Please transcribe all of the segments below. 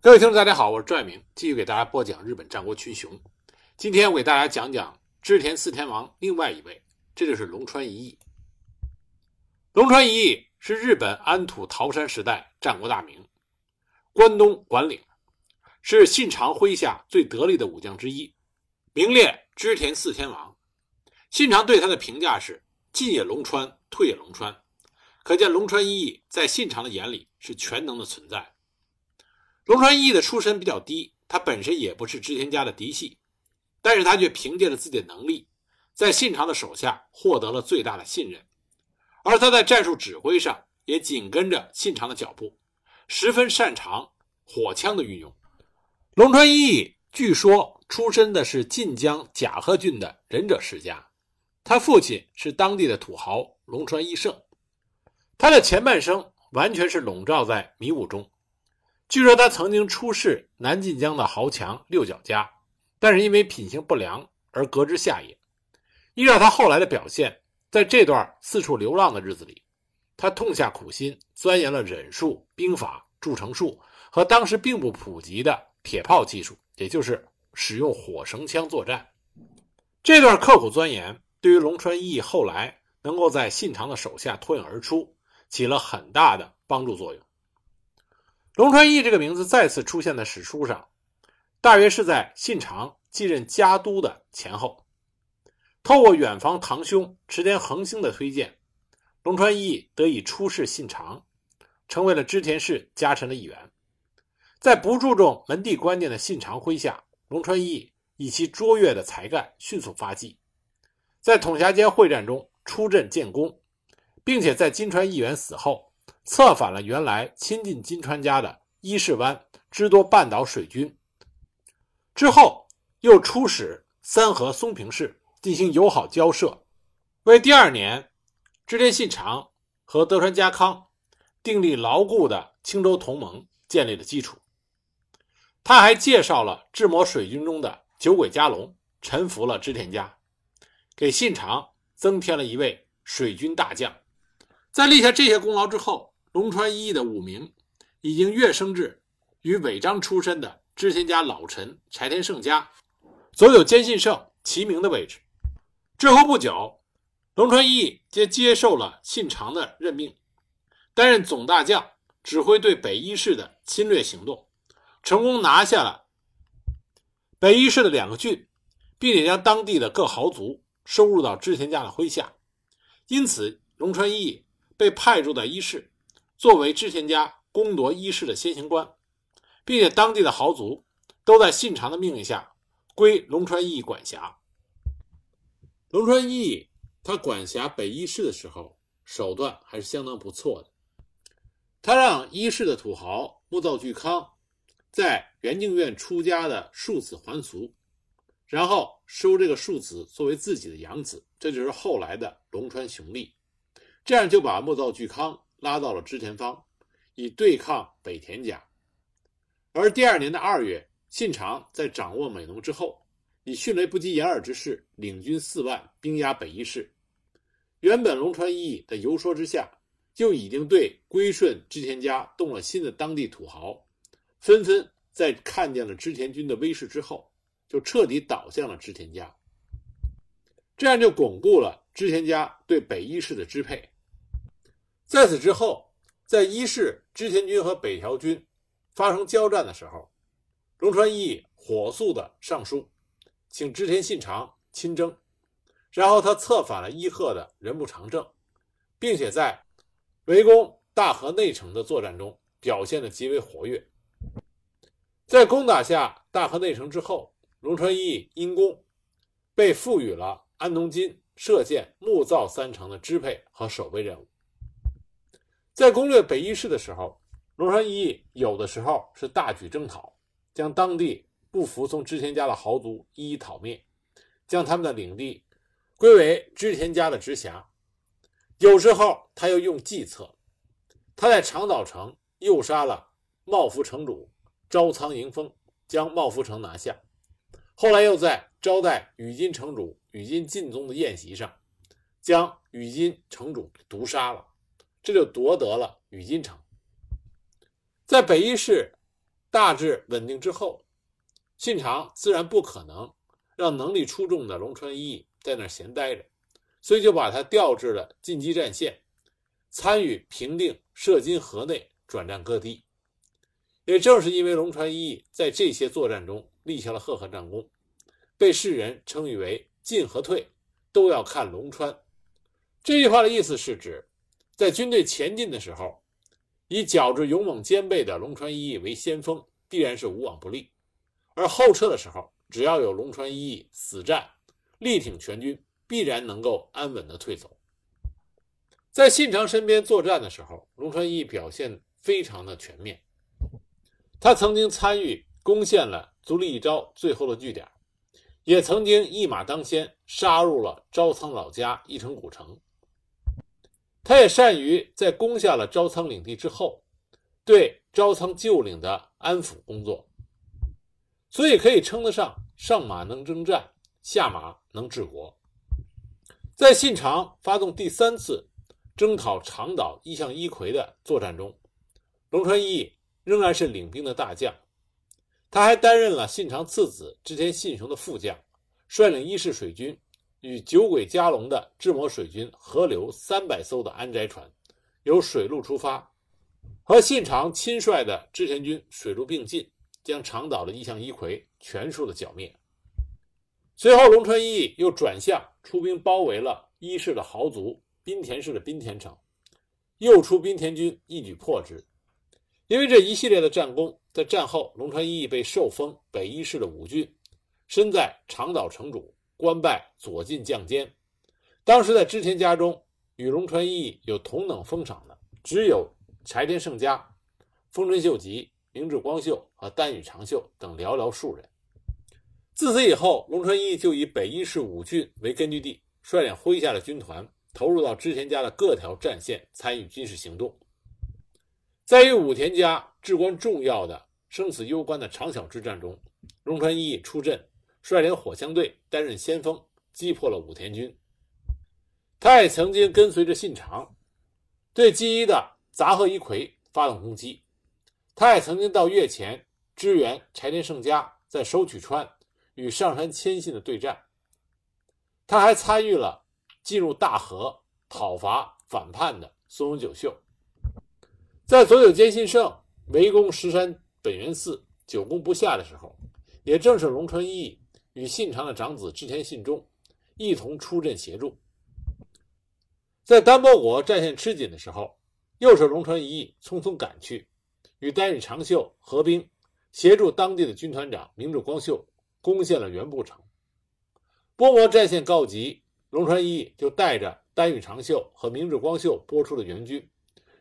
各位听众，大家好，我是赵爱明，继续给大家播讲日本战国群雄。今天我给大家讲讲织田四天王另外一位，这就是龙川一义。龙川一义是日本安土桃山时代战国大名，关东管领，是信长麾下最得力的武将之一，名列织田四天王。信长对他的评价是进也龙川，退也龙川，可见龙川一义在信长的眼里是全能的存在。龙川一义的出身比较低，他本身也不是织田家的嫡系，但是他却凭借着自己的能力，在信长的手下获得了最大的信任，而他在战术指挥上也紧跟着信长的脚步，十分擅长火枪的运用。龙川一义据说出身的是晋江甲贺郡的忍者世家，他父亲是当地的土豪龙川一胜，他的前半生完全是笼罩在迷雾中。据说他曾经出仕南晋江的豪强六角家，但是因为品行不良而革职下野。依照他后来的表现，在这段四处流浪的日子里，他痛下苦心，钻研了忍术、兵法、筑城术和当时并不普及的铁炮技术，也就是使用火绳枪作战。这段刻苦钻研，对于龙川义后来能够在信长的手下脱颖而出，起了很大的帮助作用。龙川义这个名字再次出现在史书上，大约是在信长继任家督的前后。透过远房堂兄池田恒兴的推荐，龙川义得以出仕信长，成为了织田氏家臣的一员。在不注重门第观念的信长麾下，龙川义以其卓越的才干迅速发迹，在统辖间会战中出阵建功，并且在金川义元死后。策反了原来亲近金川家的伊势湾知多半岛水军，之后又出使三河松平氏进行友好交涉，为第二年织田信长和德川家康订立牢固的青州同盟建立了基础。他还介绍了智摩水军中的酒鬼加龙臣服了织田家，给信长增添了一位水军大将。在立下这些功劳之后。龙川一义的武名已经跃升至与尾张出身的织田家老臣柴田胜家、佐有兼信胜齐名的位置。之后不久，龙川一义接接受了信长的任命，担任总大将，指挥对北伊势的侵略行动，成功拿下了北伊势的两个郡，并且将当地的各豪族收入到织田家的麾下。因此，龙川一义被派驻在伊势。作为织田家攻夺伊势的先行官，并且当地的豪族都在信长的命令下归龙川义管辖。龙川义他管辖北伊势的时候，手段还是相当不错的。他让伊势的土豪木造巨康在元敬院出家的庶子还俗，然后收这个庶子作为自己的养子，这就是后来的龙川雄利。这样就把木造巨康。拉到了织田方，以对抗北田家。而第二年的二月，信长在掌握美浓之后，以迅雷不及掩耳之势，领军四万兵压北伊势。原本龙川一义的游说之下，就已经对归顺织田家动了心的当地土豪，纷纷在看见了织田军的威势之后，就彻底倒向了织田家。这样就巩固了织田家对北伊势的支配。在此之后，在伊势织田军和北条军发生交战的时候，龙川一义火速的上书，请织田信长亲征，然后他策反了伊贺的人部长政，并且在围攻大河内城的作战中表现的极为活跃。在攻打下大河内城之后，龙川一义因功被赋予了安东金射箭木造三城的支配和守备任务。在攻略北伊势的时候，龙川一义有的时候是大举征讨，将当地不服从织田家的豪族一一讨灭，将他们的领地归为织田家的直辖；有时候他又用计策，他在长岛城诱杀了茂福城主朝仓迎风，将茂福城拿下；后来又在招待羽金城主羽金进宗的宴席上，将羽金城主毒杀了。这就夺得了羽金城。在北伊势大致稳定之后，信长自然不可能让能力出众的龙川一役在那儿闲待着，所以就把他调至了进击战线，参与平定涉津河内，转战各地。也正是因为龙川一役在这些作战中立下了赫赫战功，被世人称誉为“进和退都要看龙川”。这句话的意思是指，在军队前进的时候，以较之勇猛兼备的龙川一役为先锋，必然是无往不利；而后撤的时候，只要有龙川一役死战，力挺全军，必然能够安稳的退走。在信长身边作战的时候，龙川一表现非常的全面。他曾经参与攻陷了足利义昭最后的据点，也曾经一马当先杀入了朝仓老家义城古城。他也善于在攻下了朝仓领地之后，对朝仓旧领的安抚工作，所以可以称得上上马能征战，下马能治国。在信长发动第三次征讨长岛一向一揆的作战中，龙川一。仍然是领兵的大将，他还担任了信长次子织田信雄的副将，率领一式水军与酒鬼加隆的志摩水军合流三百艘的安斋船，由水路出发，和信长亲率的织田军水陆并进，将长岛的义向一揆全数的剿灭。随后，龙川一役又转向出兵包围了伊势的豪族滨田氏的滨田城，又出滨田军一举破之。因为这一系列的战功，在战后，龙川一役被受封北伊势的武郡，身在长岛城主，官拜左近将监。当时在织田家中，与龙川一役有同等封赏的，只有柴田胜家、丰臣秀吉、明智光秀和丹羽长秀等寥寥数人。自此以后，龙川一役就以北伊势武郡为根据地，率领麾下的军团，投入到织田家的各条战线，参与军事行动。在与武田家至关重要的生死攸关的长筱之战中，龙川一役出阵，率领火枪队担任先锋，击破了武田军。他也曾经跟随着信长，对基伊的杂贺一揆发动攻击。他也曾经到越前支援柴田胜家在收取川与上杉谦信的对战。他还参与了进入大河讨伐反叛的松永久秀。在佐久间信胜围攻石山本愿寺久攻不下的时候，也正是龙川一役与信长的长子织田信忠一同出阵协助。在丹波国战线吃紧的时候，又是龙川一役匆匆赶去，与丹羽长秀合兵，协助当地的军团长明智光秀攻陷了原部城。波摩战线告急，龙川一役就带着丹羽长秀和明智光秀拨出了援军。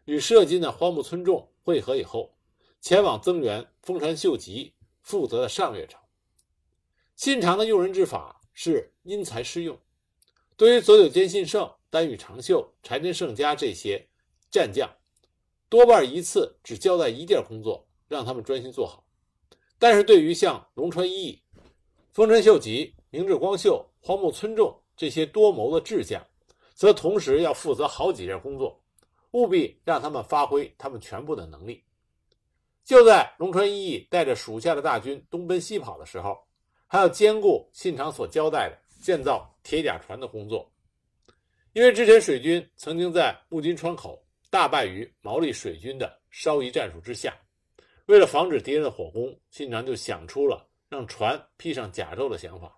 与射津的荒木村重会合以后，前往增援丰臣秀吉负责的上越城。信长的用人之法是因材施用，对于佐久间信胜、丹羽长秀、柴田胜家这些战将，多半一次只交代一件工作，让他们专心做好；但是对于像龙川一役、丰臣秀吉、明智光秀、荒木村重这些多谋的智将，则同时要负责好几件工作。务必让他们发挥他们全部的能力。就在龙川一役带着属下的大军东奔西跑的时候，还要兼顾信长所交代的建造铁甲船的工作。因为之前水军曾经在木津川口大败于毛利水军的烧夷战术之下，为了防止敌人的火攻，信长就想出了让船披上甲胄的想法。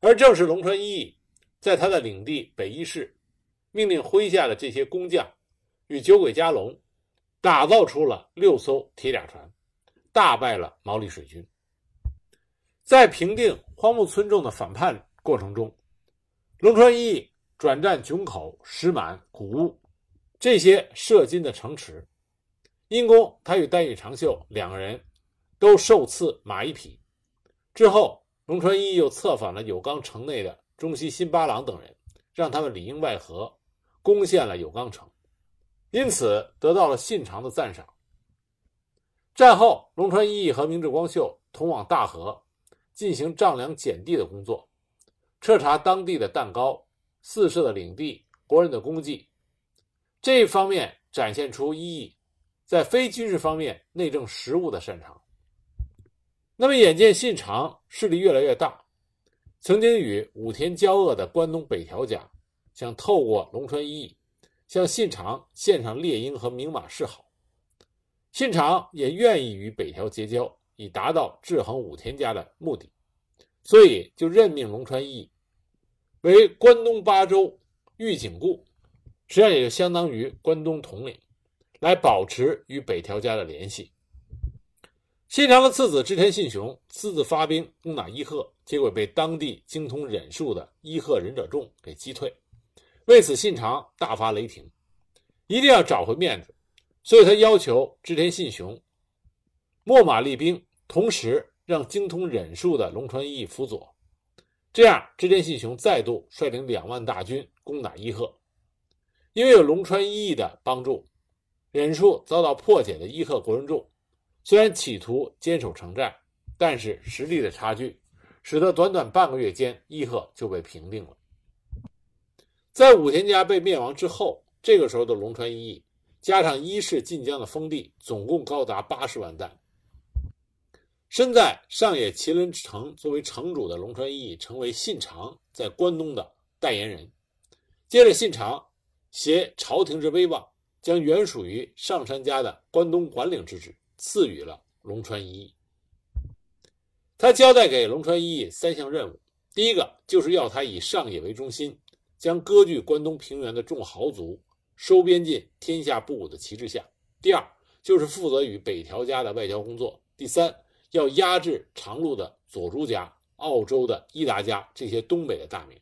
而正是龙川一役在他的领地北伊势。命令麾下的这些工匠与酒鬼加隆打造出了六艘铁甲船，大败了毛利水军。在平定荒木村重的反叛过程中，龙川一转战囧口、石满、古屋这些涉津的城池，因功他与丹羽长秀两个人都受赐马一匹。之后，龙川一又策反了有冈城内的中西新八郎等人，让他们里应外合。攻陷了有冈城，因此得到了信长的赞赏。战后，龙川一和明智光秀同往大河，进行丈量减地的工作，彻查当地的蛋糕、四社的领地、国人的功绩。这一方面展现出一役在非军事方面内政实务的擅长。那么，眼见信长势力越来越大，曾经与武田交恶的关东北条家想透过龙川一役向信长献上猎鹰和明马示好，信长也愿意与北条结交，以达到制衡武田家的目的，所以就任命龙川义为关东八州御景固，实际上也就相当于关东统领，来保持与北条家的联系。信长的次子织田信雄私自发兵攻打伊贺，结果被当地精通忍术的伊贺忍者众给击退。为此，信长大发雷霆，一定要找回面子，所以他要求织田信雄秣马厉兵，同时让精通忍术的龙川一役辅佐。这样，织田信雄再度率领两万大军攻打伊贺。因为有龙川一役的帮助，忍术遭到破解的伊贺国人众。虽然企图坚守城寨，但是实力的差距，使得短短半个月间，伊贺就被平定了。在武田家被灭亡之后，这个时候的龙川一役，加上伊势晋江的封地，总共高达八十万担。身在上野麒麟城作为城主的龙川一役，成为信长在关东的代言人。接着，信长携朝廷之威望，将原属于上杉家的关东管领之职。赐予了龙川一役。他交代给龙川一役三项任务：第一个就是要他以上野为中心，将割据关东平原的众豪族收编进天下布武的旗帜下；第二就是负责与北条家的外交工作；第三要压制长路的佐助家、澳洲的伊达家这些东北的大名。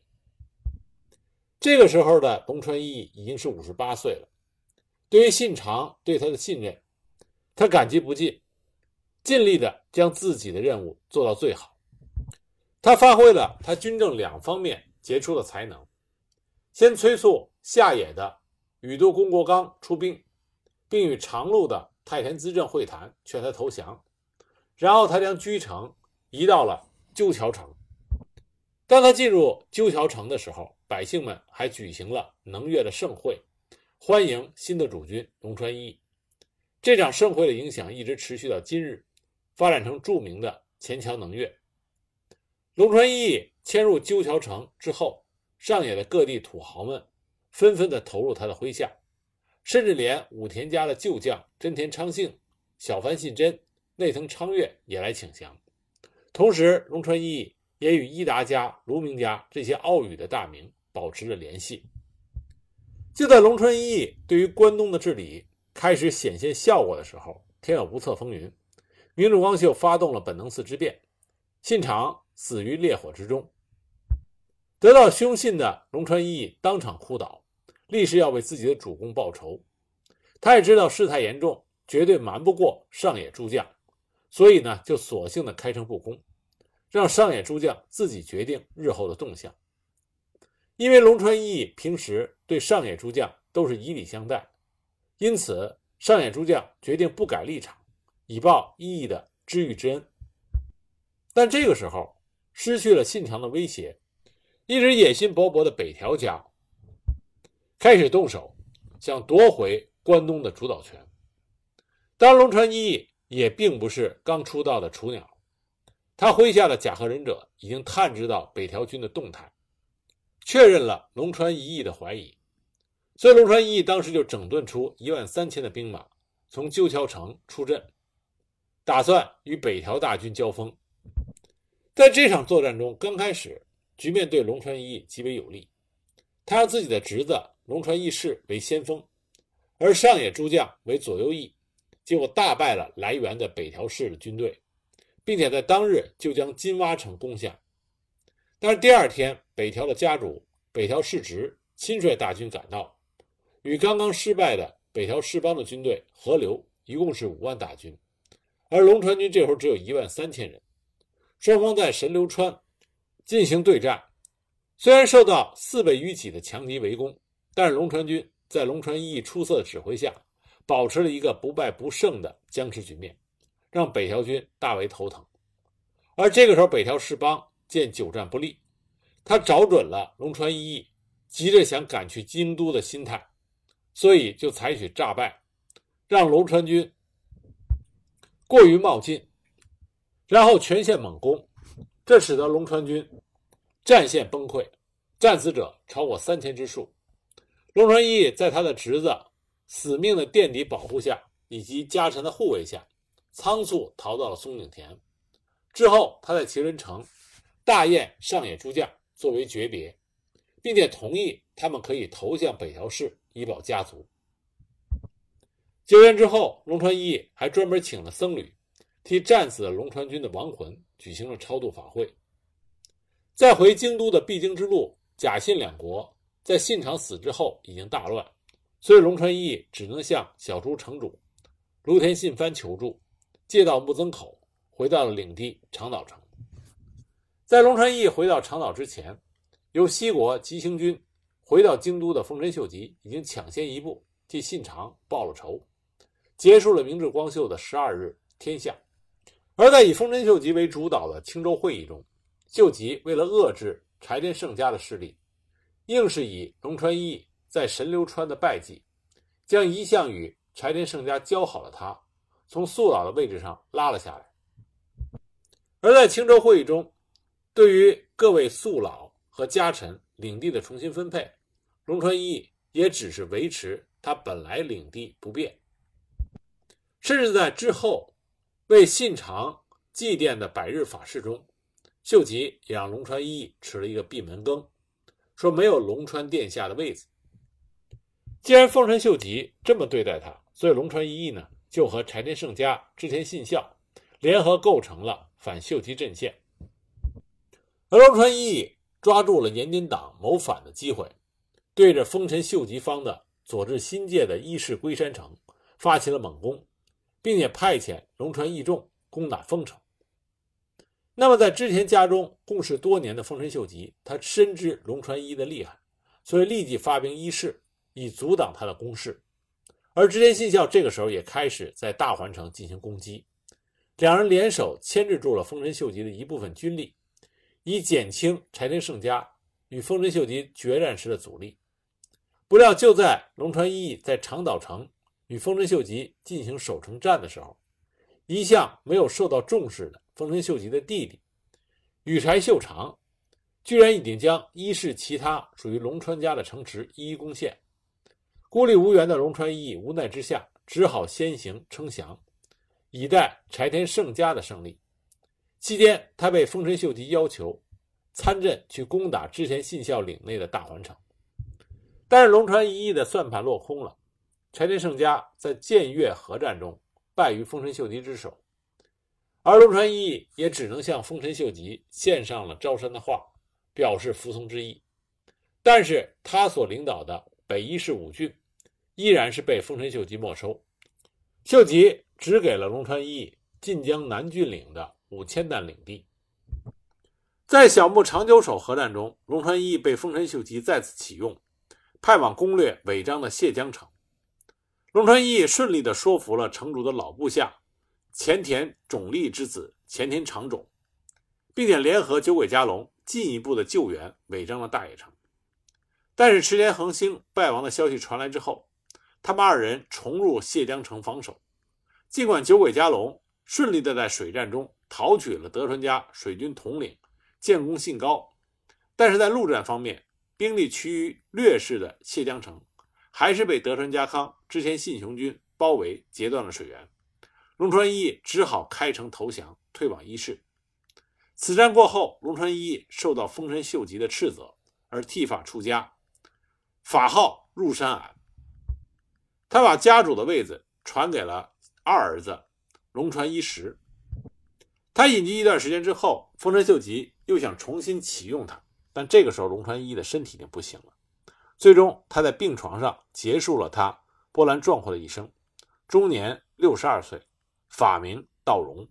这个时候的龙川一已经是五十八岁了，对于信长对他的信任。他感激不尽，尽力的将自己的任务做到最好。他发挥了他军政两方面杰出的才能，先催促下野的宇都宫国刚出兵，并与长路的太田资政会谈，劝他投降。然后他将居城移到了鸠桥城。当他进入鸠桥城的时候，百姓们还举行了能乐的盛会，欢迎新的主君龙川一。这场盛会的影响一直持续到今日，发展成著名的前桥能乐。龙川一迁入鸠桥城之后，上野的各地土豪们纷纷的投入他的麾下，甚至连武田家的旧将真田昌幸、小幡信真、内藤昌月也来请降。同时，龙川一也与伊达家、卢明家这些奥羽的大名保持着联系。就在龙川一对于关东的治理。开始显现效果的时候，天有不测风云，明主光秀发动了本能寺之变，信长死于烈火之中。得到凶信的龙川一当场哭倒，立誓要为自己的主公报仇。他也知道事态严重，绝对瞒不过上野诸将，所以呢，就索性的开诚布公，让上野诸将自己决定日后的动向。因为龙川一平时对上野诸将都是以礼相待。因此，上野诸将决定不改立场，以报一义的知遇之恩。但这个时候，失去了信长的威胁，一直野心勃勃的北条家开始动手，想夺回关东的主导权。当龙川一义也并不是刚出道的雏鸟，他麾下的甲贺忍者已经探知到北条军的动态，确认了龙川一义的怀疑。所以，龙川一役当时就整顿出一万三千的兵马，从鸠桥城出阵，打算与北条大军交锋。在这场作战中，刚开始局面对龙川一役极为有利，他让自己的侄子龙川义士为先锋，而上野诸将为左右翼，结果大败了来援的北条氏的军队，并且在当日就将金蛙城攻下。但是第二天，北条的家主北条氏直亲率大军赶到。与刚刚失败的北条氏邦的军队合流，一共是五万大军，而龙川军这会儿只有一万三千人。双方在神流川进行对战，虽然受到四倍于己的强敌围攻，但是龙川军在龙川一役出色的指挥下，保持了一个不败不胜的僵持局面，让北条军大为头疼。而这个时候，北条氏邦见久战不利，他找准了龙川一役急着想赶去京都的心态。所以就采取诈败，让龙川军过于冒进，然后全线猛攻，这使得龙川军战线崩溃，战死者超过三千之数。龙川一在他的侄子死命的垫底保护下，以及家臣的护卫下，仓促逃到了松井田。之后，他在齐人城大宴上野诸将作为诀别，并且同意他们可以投向北条氏以保家族。救援之后，龙川一还专门请了僧侣，替战死的龙川军的亡魂举行了超度法会。在回京都的必经之路，甲信两国。在信长死之后，已经大乱，所以龙川义只能向小竹城主芦田信藩求助，借道木曾口回到了领地长岛城。在龙川义回到长岛之前，由西国急行军回到京都的丰臣秀吉已经抢先一步替信长报了仇，结束了明治光秀的十二日天下。而在以丰臣秀吉为主导的青州会议中，秀吉为了遏制柴田胜家的势力。硬是以龙川义在神流川的败绩，将一向与柴田胜家交好的他，从宿老的位置上拉了下来。而在青州会议中，对于各位宿老和家臣领地的重新分配，龙川一也只是维持他本来领地不变，甚至在之后为信长祭奠的百日法事中，秀吉也让龙川一吃了一个闭门羹。说没有龙川殿下的位子。既然丰臣秀吉这么对待他，所以龙川一义呢就和柴田胜家、织田信孝联合构成了反秀吉阵线。而龙川一义抓住了延津党谋反的机会，对着丰臣秀吉方的佐治新界的伊势龟山城发起了猛攻，并且派遣龙川义重攻打丰城。那么，在织田家中共事多年的丰臣秀吉，他深知龙川一的厉害，所以立即发兵伊势，以阻挡他的攻势。而织田信孝这个时候也开始在大环城进行攻击，两人联手牵制住了丰臣秀吉的一部分军力，以减轻柴田胜家与丰臣秀吉决战时的阻力。不料，就在龙川一在长岛城与丰臣秀吉进行守城战的时候，一向没有受到重视的。丰臣秀吉的弟弟羽柴秀长，居然已经将伊势其他属于龙川家的城池一一攻陷。孤立无援的龙川一无奈之下，只好先行称降，以待柴田胜家的胜利。期间，他被丰臣秀吉要求参阵去攻打织田信孝领内的大环城，但是龙川一役的算盘落空了。柴田胜家在建越合战中败于丰臣秀吉之手。而龙川一义也只能向丰臣秀吉献上了招山的话，表示服从之意。但是他所领导的北伊势五郡，依然是被丰臣秀吉没收。秀吉只给了龙川一晋江南郡领的五千担领地。在小牧长久手合战中，龙川一被丰臣秀吉再次启用，派往攻略尾张的谢江城。龙川一义顺利地说服了城主的老部下。前田种利之子前田长种，并且联合九鬼家龙进一步的救援尾张的大野城。但是池田恒星败亡的消息传来之后，他们二人重入谢江城防守。尽管九鬼加龙顺利的在水战中讨取了德川家水军统领建功信高，但是在陆战方面，兵力趋于劣势的谢江城还是被德川家康之前信雄军包围，截断了水源。龙川一只好开城投降，退往伊势。此战过后，龙川一受到丰臣秀吉的斥责，而剃发出家，法号入山庵。他把家主的位子传给了二儿子龙川一时。他隐居一段时间之后，丰臣秀吉又想重新启用他，但这个时候龙川一的身体已经不行了。最终，他在病床上结束了他波澜壮阔的一生，终年六十二岁。法名道荣。